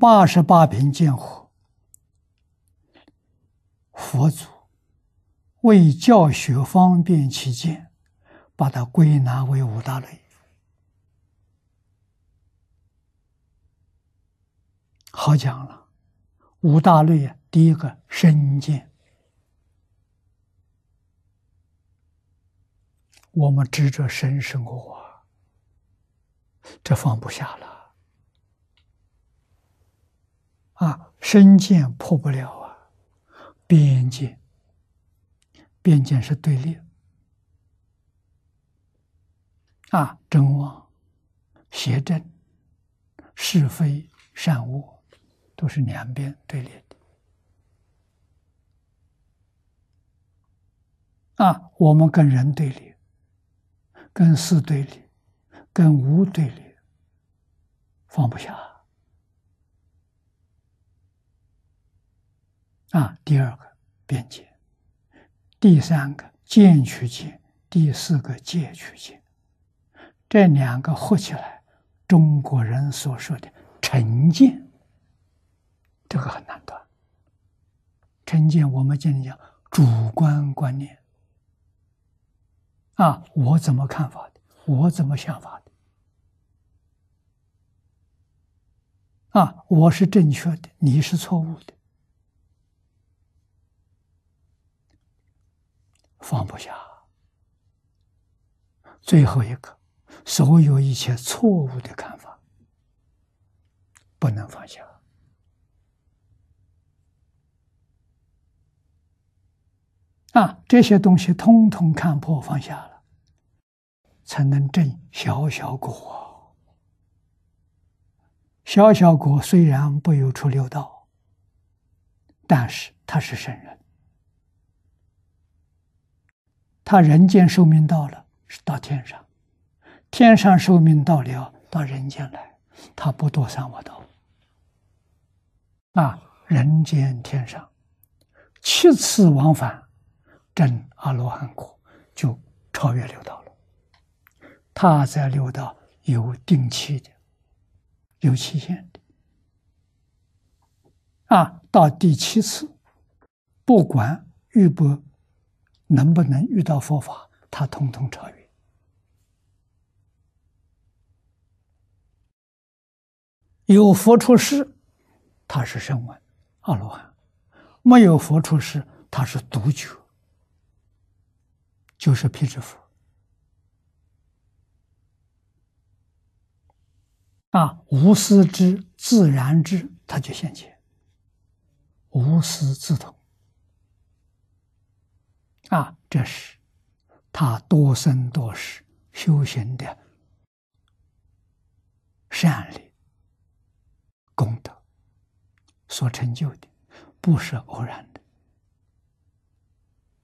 八十八品见火，佛祖为教学方便起见，把它归纳为五大类。好讲了，五大类啊，第一个身见，我们执着身是我，这放不下了。啊，身见破不了啊，边见，边见是对立啊，真妄、邪正、是非、善恶。都是两边对立的啊！我们跟人对立，跟事对立，跟无对立，放不下啊！第二个边界，第三个见取见，第四个戒取见，这两个合起来，中国人所说的成见。这个很难断。成见，我们经常讲主观观念啊，我怎么看法的，我怎么想法的啊，我是正确的，你是错误的，放不下。最后一个，所有一切错误的看法，不能放下。啊，这些东西通通看破放下了，才能证小小果。小小果虽然不由出六道，但是他是圣人，他人间寿命到了是到天上，天上寿命到了到人间来，他不堕三恶道。啊，人间天上七次往返。真阿罗汉果就超越六道了。他在六道有定期的，有期限的。啊，到第七次，不管遇不能不能遇到佛法，他通通超越。有佛出世，他是声闻阿罗汉；没有佛出世，他是独觉。就是辟支佛啊，无私之自然之，他就现前，无私自通啊，这是他多生多世修行的善力功德所成就的，不是偶然的。